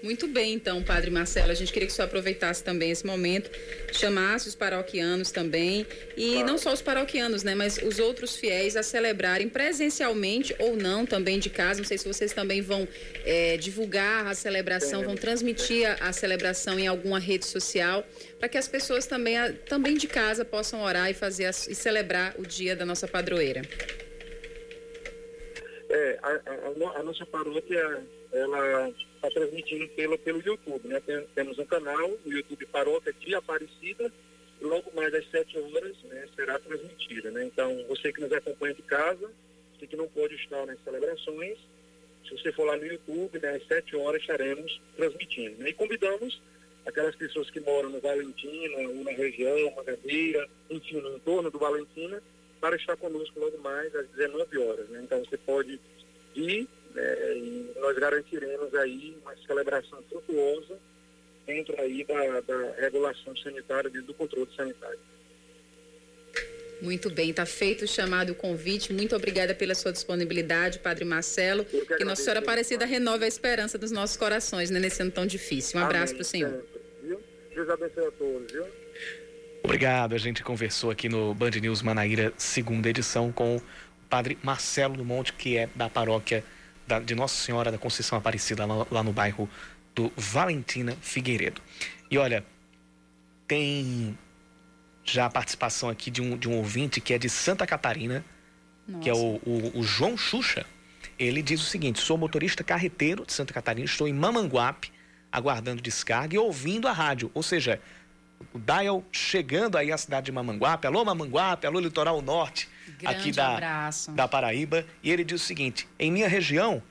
Muito bem, então, Padre Marcelo. A gente queria que o senhor aproveitasse também esse momento, chamasse os paroquianos também, e claro. não só os paroquianos, né, mas os outros fiéis a celebrarem presencialmente ou não, também de casa. Não sei se vocês também vão é, divulgar a celebração, vão transmitir a, a, celebração em alguma rede social, para que as pessoas também, a, também de casa possam orar e fazer a, e celebrar o dia da nossa padroeira. É, a, a nossa paróquia, ela está transmitindo pelo, pelo YouTube. Né? Tem, temos um canal, o YouTube Paróquia de Aparecida, e logo mais às 7 horas né, será transmitida. Né? Então, você que nos acompanha de casa, você que não pode estar nas celebrações, se você for lá no YouTube, né, às 7 horas estaremos transmitindo. Né? E convidamos aquelas pessoas que moram no Valentina, ou na região, Magadeira, enfim, no entorno do Valentina, para estar conosco logo mais às 19 horas. Né? Então você pode ir né, e nós garantiremos aí uma celebração frutuosa dentro aí da, da regulação sanitária, do controle sanitário. Muito bem, está feito o chamado o convite. Muito obrigada pela sua disponibilidade, Padre Marcelo. Que, que Nossa Senhora Aparecida renove a esperança dos nossos corações né, nesse ano tão difícil. Um abraço para o senhor. Deus abençoe a todos, viu? Obrigado. A gente conversou aqui no Band News Manaíra, segunda edição, com o Padre Marcelo do Monte, que é da paróquia da, de Nossa Senhora da Conceição Aparecida, lá, lá no bairro do Valentina Figueiredo. E olha, tem já a participação aqui de um, de um ouvinte que é de Santa Catarina, Nossa. que é o, o, o, João Xuxa. Ele diz o seguinte: sou motorista carreteiro de Santa Catarina, estou em Mamanguape, aguardando descarga e ouvindo a rádio. Ou seja, o Dial chegando aí à cidade de Mamanguape. Alô, Mamanguape, alô, Litoral Norte, Grande aqui da, abraço. da Paraíba. E ele diz o seguinte: em minha região,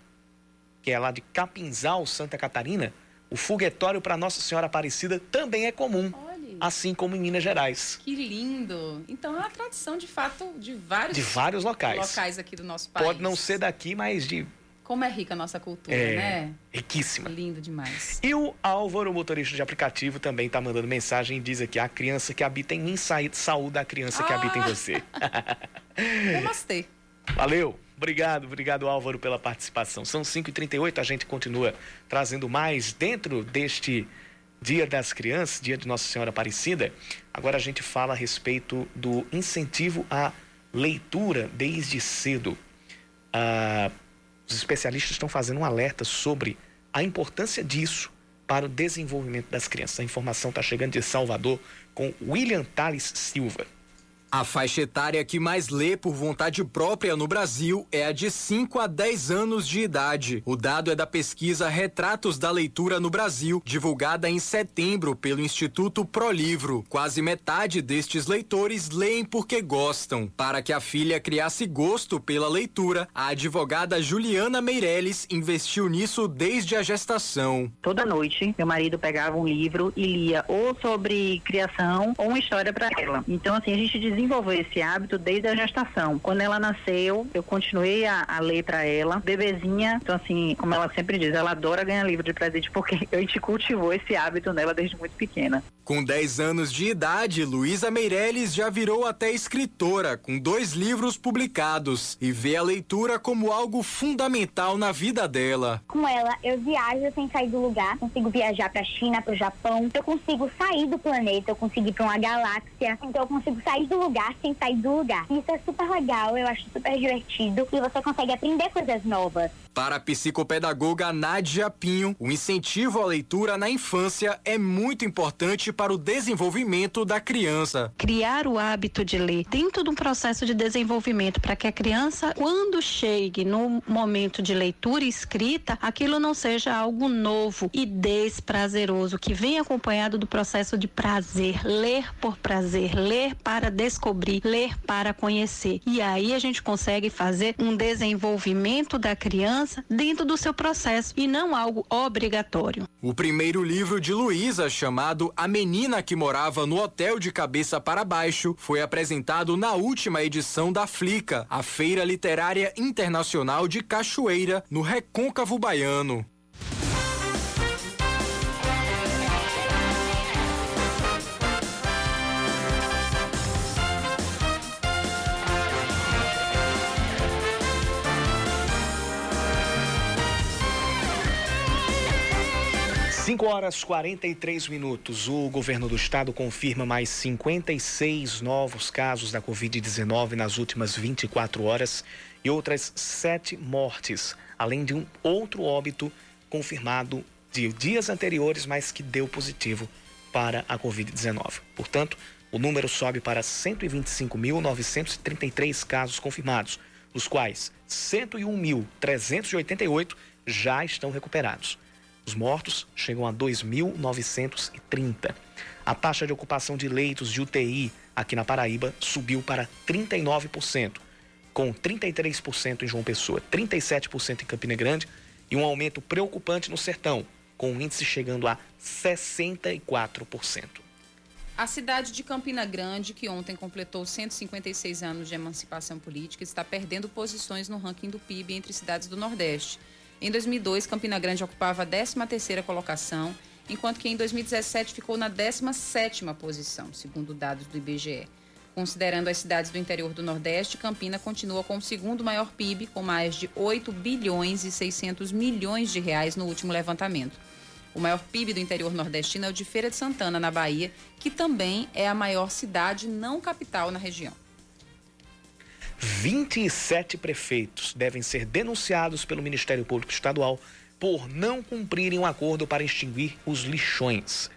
que é lá de Capinzal, Santa Catarina, o foguetório para Nossa Senhora Aparecida também é comum. Olha. Assim como em Minas Gerais. Que lindo! Então é uma tradição de fato de vários, de vários locais. locais aqui do nosso país. Pode não ser daqui, mas de como é rica a nossa cultura, é, né? Riquíssima. Lindo demais. E o Álvaro, motorista de aplicativo, também está mandando mensagem e diz aqui: a criança que habita em mim, saúde a criança ah. que habita em ah! você. Namastê. Valeu. Obrigado, obrigado Álvaro pela participação. São 5h38, a gente continua trazendo mais dentro deste Dia das Crianças, Dia de Nossa Senhora Aparecida. Agora a gente fala a respeito do incentivo à leitura desde cedo. Ah, os especialistas estão fazendo um alerta sobre a importância disso para o desenvolvimento das crianças. A informação está chegando de Salvador com William Tales Silva. A faixa etária que mais lê por vontade própria no Brasil é a de 5 a 10 anos de idade. O dado é da pesquisa Retratos da Leitura no Brasil, divulgada em setembro pelo Instituto Prolivro. Quase metade destes leitores leem porque gostam. Para que a filha criasse gosto pela leitura, a advogada Juliana Meirelles investiu nisso desde a gestação. Toda noite, meu marido pegava um livro e lia ou sobre criação ou uma história para ela. Então, assim, a gente desenvolveu esse hábito desde a gestação. Quando ela nasceu, eu continuei a, a ler para ela. Bebezinha, então assim, como ela sempre diz, ela adora ganhar livro de presente porque a gente cultivou esse hábito nela desde muito pequena. Com 10 anos de idade, Luísa Meirelles já virou até escritora, com dois livros publicados, e vê a leitura como algo fundamental na vida dela. Com ela, eu viajo sem sair do lugar, consigo viajar para a China, para o Japão, eu consigo sair do planeta, eu consigo ir para uma galáxia, então eu consigo sair do lugar sem sair do lugar. Isso é super legal, eu acho super divertido e você consegue aprender coisas novas. Para a psicopedagoga Nádia Pinho, o incentivo à leitura na infância é muito importante para o desenvolvimento da criança. Criar o hábito de ler dentro de um processo de desenvolvimento para que a criança, quando chegue no momento de leitura e escrita, aquilo não seja algo novo e desprazeroso, que vem acompanhado do processo de prazer, ler por prazer, ler para descobrir, ler para conhecer. E aí a gente consegue fazer um desenvolvimento da criança dentro do seu processo e não algo obrigatório. O primeiro livro de Luísa, chamado A Menina que Morava no Hotel de Cabeça para Baixo, foi apresentado na última edição da Flica, a Feira Literária Internacional de Cachoeira, no Recôncavo Baiano. 5 horas 43 minutos. O governo do estado confirma mais 56 novos casos da Covid-19 nas últimas 24 horas e outras sete mortes, além de um outro óbito confirmado de dias anteriores, mas que deu positivo para a Covid-19. Portanto, o número sobe para 125.933 casos confirmados, dos quais 101.388 já estão recuperados. Os mortos chegam a 2.930. A taxa de ocupação de leitos de UTI aqui na Paraíba subiu para 39%, com 33% em João Pessoa, 37% em Campina Grande e um aumento preocupante no Sertão, com o índice chegando a 64%. A cidade de Campina Grande, que ontem completou 156 anos de emancipação política, está perdendo posições no ranking do PIB entre cidades do Nordeste. Em 2002, Campina Grande ocupava a 13ª colocação, enquanto que em 2017 ficou na 17ª posição, segundo dados do IBGE. Considerando as cidades do interior do Nordeste, Campina continua com o segundo maior PIB, com mais de 8 bilhões e 600 milhões de reais no último levantamento. O maior PIB do interior nordestino é o de Feira de Santana, na Bahia, que também é a maior cidade não capital na região. 27 prefeitos devem ser denunciados pelo Ministério Público Estadual por não cumprirem um acordo para extinguir os lixões.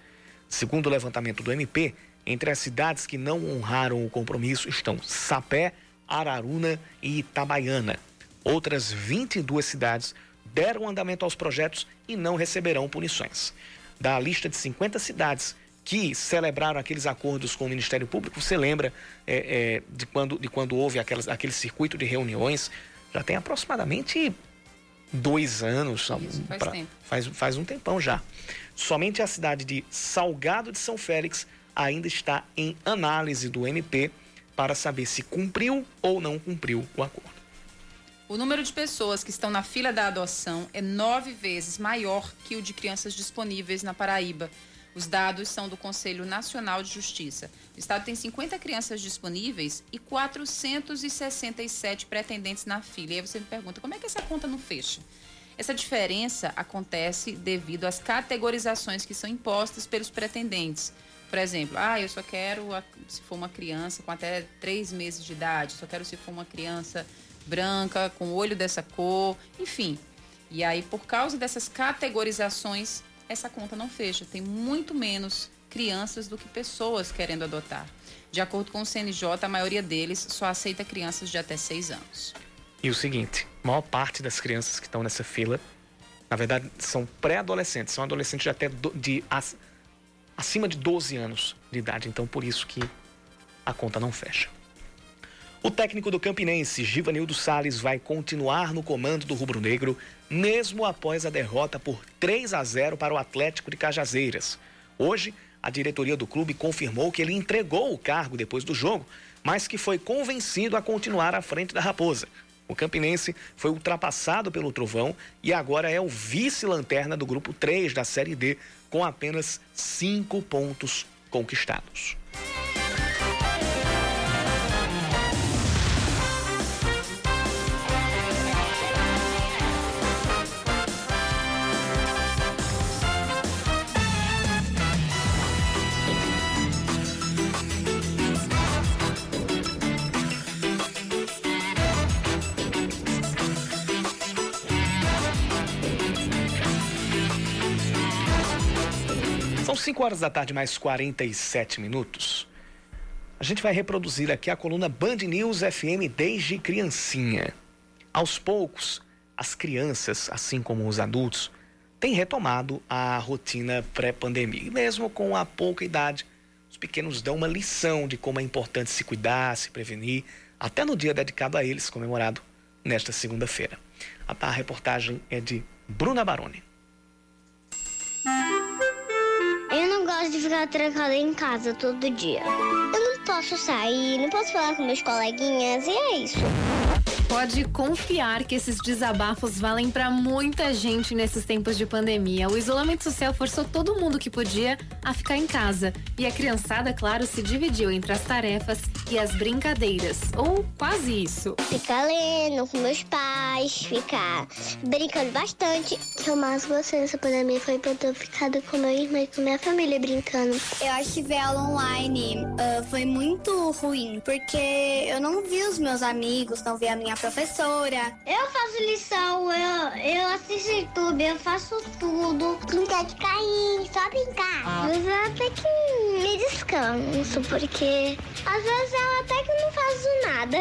Segundo o levantamento do MP, entre as cidades que não honraram o compromisso estão Sapé, Araruna e Itabaiana. Outras 22 cidades deram andamento aos projetos e não receberão punições. Da lista de 50 cidades que celebraram aqueles acordos com o Ministério Público, você lembra é, é, de, quando, de quando houve aquelas, aquele circuito de reuniões? Já tem aproximadamente dois anos. Isso, faz, pra, tempo. faz, faz um tempão já. Somente a cidade de Salgado de São Félix ainda está em análise do MP para saber se cumpriu ou não cumpriu o acordo. O número de pessoas que estão na fila da adoção é nove vezes maior que o de crianças disponíveis na Paraíba. Os dados são do Conselho Nacional de Justiça. O Estado tem 50 crianças disponíveis e 467 pretendentes na fila. E aí você me pergunta, como é que essa conta não fecha? Essa diferença acontece devido às categorizações que são impostas pelos pretendentes. Por exemplo, ah, eu só quero se for uma criança com até três meses de idade, só quero se for uma criança branca, com olho dessa cor, enfim. E aí, por causa dessas categorizações, essa conta não fecha. Tem muito menos crianças do que pessoas querendo adotar. De acordo com o CNJ, a maioria deles só aceita crianças de até 6 anos. E o seguinte, a maior parte das crianças que estão nessa fila, na verdade, são pré-adolescentes, são adolescentes de até do, de, acima de 12 anos de idade. Então, por isso que a conta não fecha. O técnico do Campinense, Givanildo Sales, vai continuar no comando do Rubro Negro, mesmo após a derrota por 3 a 0 para o Atlético de Cajazeiras. Hoje, a diretoria do clube confirmou que ele entregou o cargo depois do jogo, mas que foi convencido a continuar à frente da Raposa. O Campinense foi ultrapassado pelo Trovão e agora é o vice-lanterna do grupo 3 da Série D, com apenas cinco pontos conquistados. 5 horas da tarde, mais 47 minutos. A gente vai reproduzir aqui a coluna Band News FM desde criancinha. Aos poucos, as crianças, assim como os adultos, têm retomado a rotina pré-pandemia. E mesmo com a pouca idade, os pequenos dão uma lição de como é importante se cuidar, se prevenir, até no dia dedicado a eles, comemorado nesta segunda-feira. A reportagem é de Bruna Baroni. Gosto de ficar trancada em casa todo dia. Eu não posso sair, não posso falar com meus coleguinhas e é isso. Pode confiar que esses desabafos valem para muita gente nesses tempos de pandemia. O isolamento social forçou todo mundo que podia a ficar em casa. E a criançada, claro, se dividiu entre as tarefas e as brincadeiras. Ou quase isso. Ficar lendo com meus pais, ficar brincando bastante. O que eu mais gostei nessa pandemia foi por ter ficado com meu irmão e com minha família brincando. Eu acho que ver aula online uh, foi muito ruim, porque eu não vi os meus amigos, não vi a minha professora. Eu faço lição, eu, eu assisto YouTube, eu faço tudo. Brincar de cair, só brincar. Ah. Mas eu até que me descanso, porque às vezes eu até que não faço nada.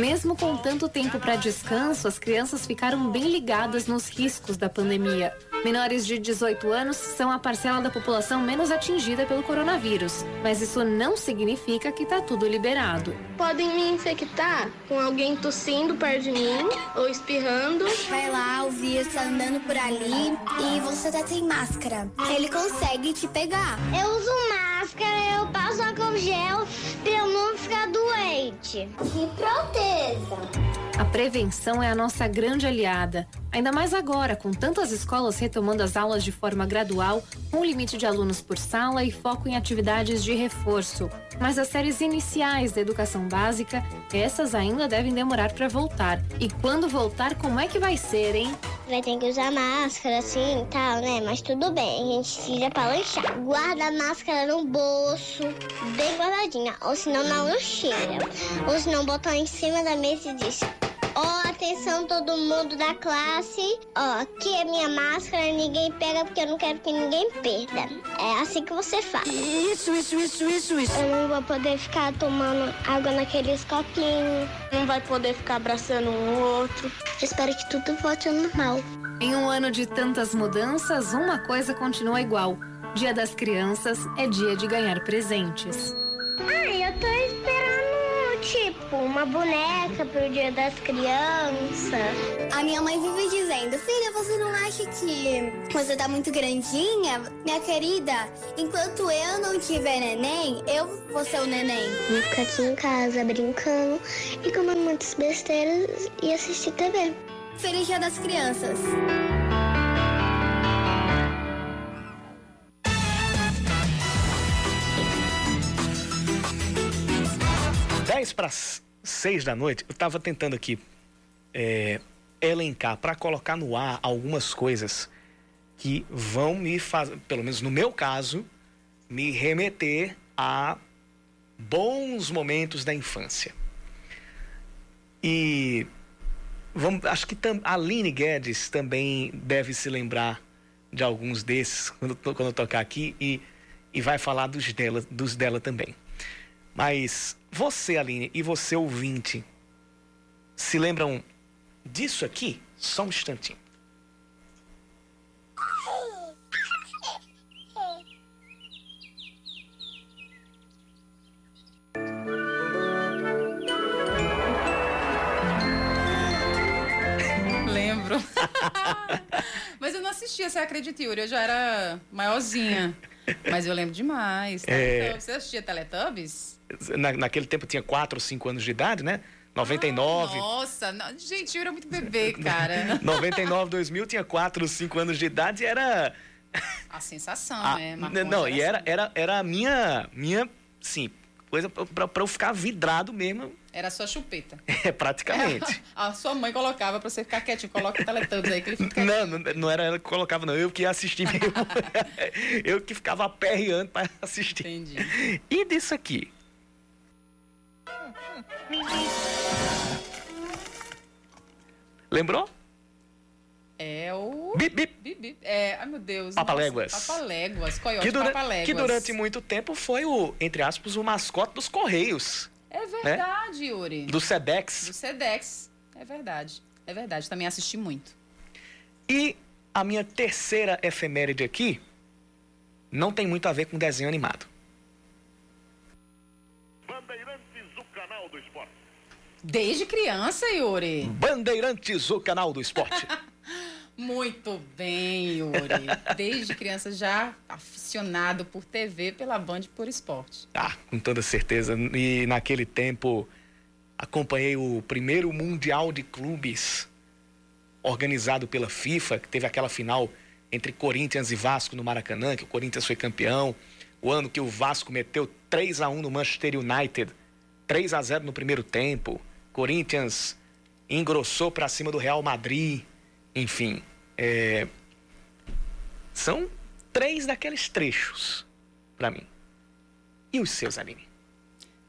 Mesmo com tanto tempo para descanso, as crianças ficaram bem ligadas nos riscos da pandemia. Menores de 18 anos são a parcela da população menos atingida pelo coronavírus, mas isso não significa que está tudo liberado. Podem me infectar com alguém tossindo perto de mim ou espirrando. Vai lá, o vírus está andando por ali e você tá sem máscara. Ele consegue te pegar. Eu uso máscara, eu passo álcool gel pra eu não ficar doente. Me proteja. A prevenção é a nossa grande aliada. Ainda mais agora, com tantas escolas retomando as aulas de forma gradual, com limite de alunos por sala e foco em atividades de reforço. Mas as séries iniciais da educação básica, essas ainda devem demorar para voltar. E quando voltar, como é que vai ser, hein? Vai ter que usar máscara assim e tal, né? Mas tudo bem, a gente tira pra lanchar. Guarda a máscara no bolso, bem guardadinha, ou senão na lancheira. Ou senão botar em cima da mesa e diz Ó, oh, atenção todo mundo da classe. Ó, oh, aqui é minha máscara, ninguém pega porque eu não quero que ninguém perda. É assim que você faz. Isso, isso, isso, isso, isso. Eu não vou poder ficar tomando água naqueles copinhos. Não vai poder ficar abraçando um outro. Eu espero que tudo volte ao normal. Em um ano de tantas mudanças, uma coisa continua igual. Dia das Crianças é dia de ganhar presentes. Ai, eu tô esperando tipo uma boneca pro dia das crianças. A minha mãe vive dizendo: Filha, você não acha que você tá muito grandinha? Minha querida, enquanto eu não tiver neném, eu vou ser o neném. Vou ficar aqui em casa brincando e comendo muitas besteiras e assistir TV. Feliz Dia das Crianças! 10 para 6 da noite, eu estava tentando aqui é, elencar para colocar no ar algumas coisas que vão me fazer, pelo menos no meu caso, me remeter a bons momentos da infância. E vamos, acho que tam, a Aline Guedes também deve se lembrar de alguns desses quando, quando tocar aqui e, e vai falar dos dela, dos dela também. Mas você, Aline, e você, ouvinte, se lembram disso aqui? Só um instantinho. Lembro. Mas eu não assistia, você acredita, Yuri? Eu já era maiorzinha. Mas eu lembro demais. É... Você assistia Teletubbies? na, naquele tempo tinha 4 ou 5 anos de idade, né? 99. Ah, nossa, não, gente, eu era muito bebê, cara. 99, 2000 tinha 4 ou 5 anos de idade e era. A sensação, a, né? Marcou não, e era, era, era a minha, minha, sim, coisa pra, pra eu ficar vidrado mesmo. Era a sua chupeta. É, praticamente. A sua mãe colocava pra você ficar quietinho. Coloca o Teletubbies aí que ele fica não, não, não, era ela que colocava, não. Eu que ia assistir mesmo. eu que ficava aperreando pra assistir. Entendi. E disso aqui? Lembrou? É o. É, Ai, meu Deus. Papaléguas. Nossa, Papaléguas. Coiote Que, dura- Papaléguas. que durante muito tempo foi o, entre aspas, o mascote dos Correios, É verdade, Yuri. do SEDEX. Do Sedex. É verdade. É verdade. Também assisti muito. E a minha terceira efeméride aqui não tem muito a ver com desenho animado. Desde criança, Yuri. Bandeirantes, o canal do esporte. Muito bem, Yuri. Desde criança já aficionado por TV, pela Band e por esporte. Ah, com toda certeza. E naquele tempo acompanhei o primeiro Mundial de Clubes organizado pela FIFA, que teve aquela final entre Corinthians e Vasco no Maracanã, que o Corinthians foi campeão. O ano que o Vasco meteu 3 a 1 no Manchester United, 3 a 0 no primeiro tempo. Corinthians engrossou para cima do Real Madrid. Enfim, é, são três daqueles trechos para mim. E os seus, Aline?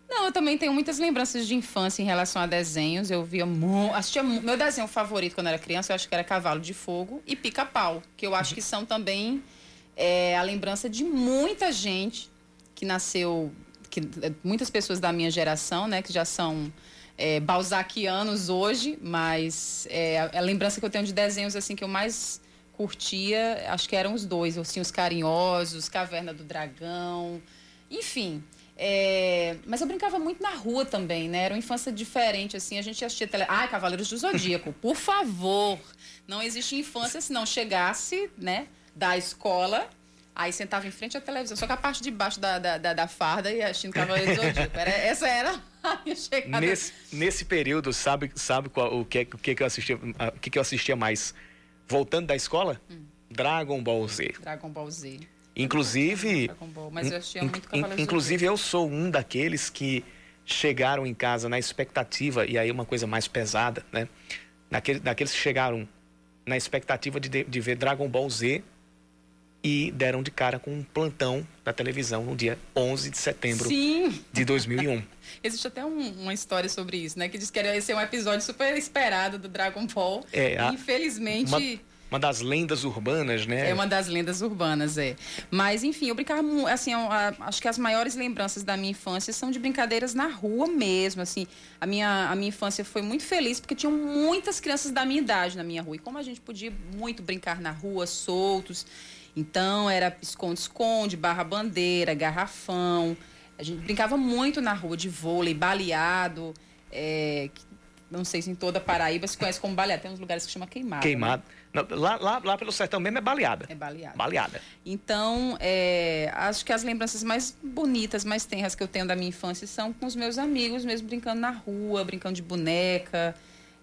Não, eu também tenho muitas lembranças de infância em relação a desenhos. Eu via mu- assistia mu- meu desenho favorito quando era criança, eu acho que era Cavalo de Fogo e Pica-Pau, que eu acho que são também é, a lembrança de muita gente que nasceu, que muitas pessoas da minha geração, né, que já são é, balzaquianos hoje, mas é, a, lembrança que eu tenho de desenhos assim que eu mais curtia, acho que eram os dois, assim, os carinhosos, Caverna do Dragão, enfim. é, mas eu brincava muito na rua também, né? Era uma infância diferente, assim. A gente assistia tele... Ai, Cavaleiros do Zodíaco, por favor! Não existe infância se não chegasse, né, da escola, aí sentava em frente à televisão, só que a parte de baixo da, da, da, da farda e assistindo Cavaleiros do Zodíaco. Era, essa era a minha chegada. Nesse, nesse período, sabe, sabe qual, o, que, é- o que, que eu assistia, o que, que eu assistia mais? Voltando da escola? Hum. Dragon Ball Z. Dragon Ball Z. Inclusive, Dragon Ball, mas eu assistia muito inclusive eu sou um daqueles que chegaram em casa na expectativa e aí uma coisa mais pesada, né? Daquele, daqueles que chegaram na expectativa de- de ver Dragon Ball Z e deram de cara com um plantão da televisão no dia 11 de setembro Sim. de 2001. Existe até um- uma história sobre isso, né? Que diz que era esse é um episódio super esperado do Dragon Ball. É, a- infelizmente. Uma, uma das lendas urbanas, né? É uma das lendas urbanas, é. Mas, enfim, eu brincava, assim, eu, a- acho que as maiores lembranças da minha infância são de brincadeiras na rua mesmo, assim. A minha, a minha infância foi muito feliz porque tinham muitas crianças da minha idade na minha rua. E como a gente podia muito brincar na rua, soltos. Então, era esconde-esconde, barra-bandeira, garrafão. A gente brincava muito na rua de vôlei, baleado. é, não sei se em toda a Paraíba se conhece como baleado. Tem uns lugares que chama queimado. né? Queimado. Não, lá, lá, lá pelo sertão mesmo é baleada. É baleada. Baleada. Então, é, acho que as lembranças mais bonitas, mais tenras que eu tenho da minha infância são com os meus amigos, mesmo brincando na rua, brincando de boneca.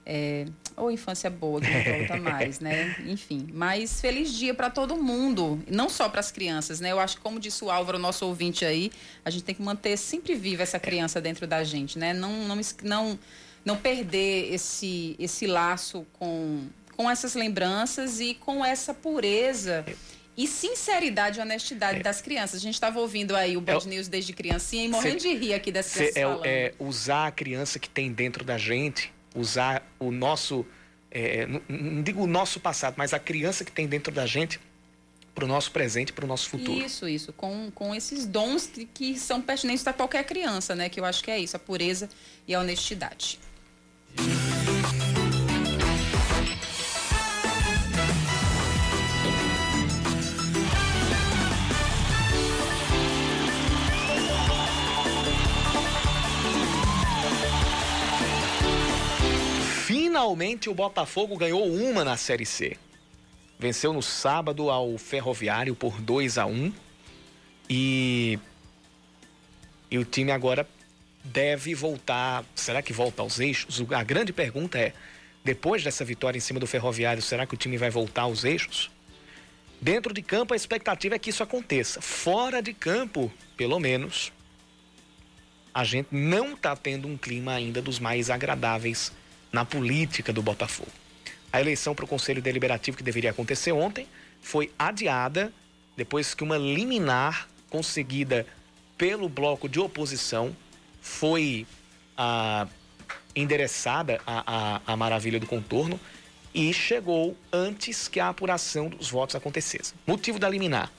É, ou infância boa, que não volta mais, né? Enfim. Mas feliz dia para todo mundo, não só para as crianças, né? Eu acho que, como disse o Álvaro, nosso ouvinte aí, a gente tem que manter sempre viva essa criança dentro da gente, né? Não, não, não, não perder esse, esse laço com, com essas lembranças e com essa pureza e sinceridade e honestidade das crianças. A gente estava ouvindo aí o Band News desde criancinha e morrendo Cê- de rir aqui das Cê- crianças é, é usar a criança que tem dentro da gente, usar o nosso, é, não, não digo o nosso passado, mas a criança que tem dentro da gente para o nosso presente, para o nosso futuro. Isso, isso. Com, com esses dons que, que são pertinentes para qualquer criança, né? Que eu acho que é isso, a pureza e a honestidade. Finalmente o Botafogo ganhou uma na Série C. Venceu no sábado ao Ferroviário por 2 a 1 e e o time agora deve voltar. Será que volta aos eixos? A grande pergunta é: depois dessa vitória em cima do Ferroviário, será que o time vai voltar aos eixos? Dentro de campo, a expectativa é que isso aconteça. Fora de campo, pelo menos, a gente não está tendo um clima ainda dos mais agradáveis na política do Botafogo. A eleição para o Conselho Deliberativo, que deveria acontecer ontem, foi adiada depois que uma liminar conseguida pelo bloco de oposição foi ah, endereçada à, à, à maravilha do contorno e chegou antes que a apuração dos votos acontecesse. Motivo da liminar.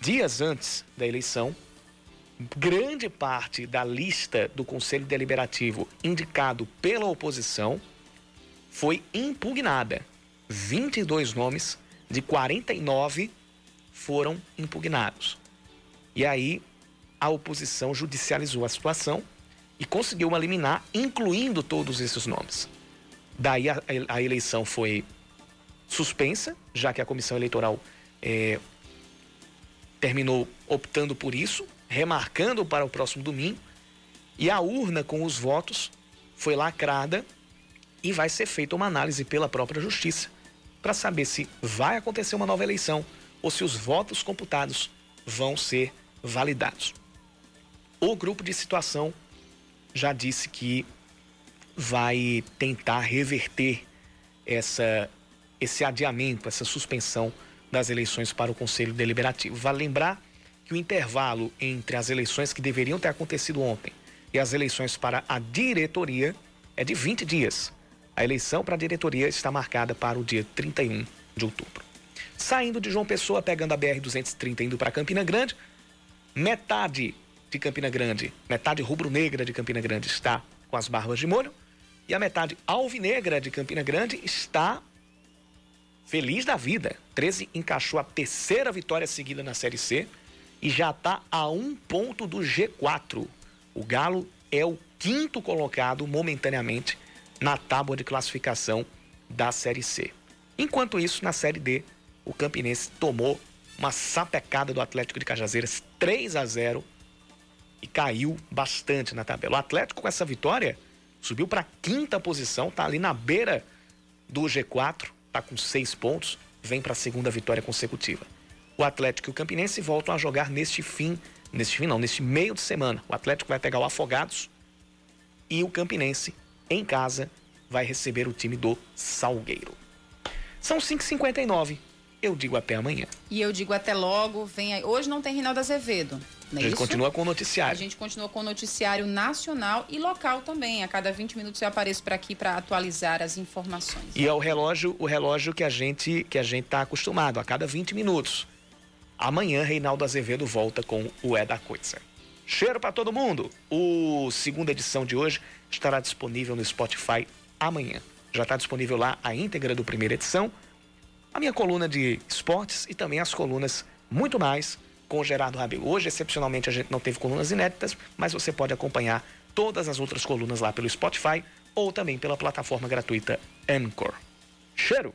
Dias antes da eleição, grande parte da lista do Conselho Deliberativo indicado pela oposição foi impugnada. 22 nomes de 49 foram impugnados. E aí a oposição judicializou a situação e conseguiu uma liminar, incluindo todos esses nomes. Daí a, a eleição foi suspensa, já que a comissão eleitoral é, terminou optando por isso, remarcando para o próximo domingo. E a urna com os votos foi lacrada e vai ser feita uma análise pela própria justiça para saber se vai acontecer uma nova eleição ou se os votos computados vão ser validados. O grupo de situação já disse que vai tentar reverter essa, esse adiamento, essa suspensão das eleições para o Conselho Deliberativo. Vale lembrar que o intervalo entre as eleições que deveriam ter acontecido ontem e as eleições para a diretoria é de 20 dias. A eleição para a diretoria está marcada para o dia 31 de outubro. Saindo de João Pessoa, pegando a BR-230 indo para Campina Grande, metade de Campina Grande, metade rubro-negra de Campina Grande está com as barbas de molho e a metade alvinegra de Campina Grande está feliz da vida. 13 encaixou a terceira vitória seguida na Série C e já está a um ponto do G4. O Galo é o quinto colocado momentaneamente na tábua de classificação da Série C. Enquanto isso, na Série D, o Campinense tomou uma sapecada do Atlético de Cajazeiras 3 a 0 e caiu bastante na tabela. O Atlético com essa vitória subiu para a quinta posição, está ali na beira do G4, está com seis pontos, vem para a segunda vitória consecutiva. O Atlético e o Campinense voltam a jogar neste fim, neste fim não, neste meio de semana. O Atlético vai pegar o Afogados e o Campinense em casa vai receber o time do Salgueiro. São 5h59. Eu digo até amanhã. E eu digo até logo. Vem aí. Hoje não tem Reinaldo Azevedo. Não é a gente isso? continua com o noticiário. A gente continua com o noticiário nacional e local também. A cada 20 minutos eu apareço por aqui para atualizar as informações. E é o relógio, o relógio que a gente que a gente está acostumado, a cada 20 minutos. Amanhã Reinaldo Azevedo volta com o É da Coisa. Cheiro para todo mundo. O segunda edição de hoje estará disponível no Spotify amanhã. Já está disponível lá a íntegra do primeira edição a minha coluna de esportes e também as colunas muito mais com Gerardo Rabelo. Hoje, excepcionalmente, a gente não teve colunas inéditas, mas você pode acompanhar todas as outras colunas lá pelo Spotify ou também pela plataforma gratuita Anchor. Cheiro!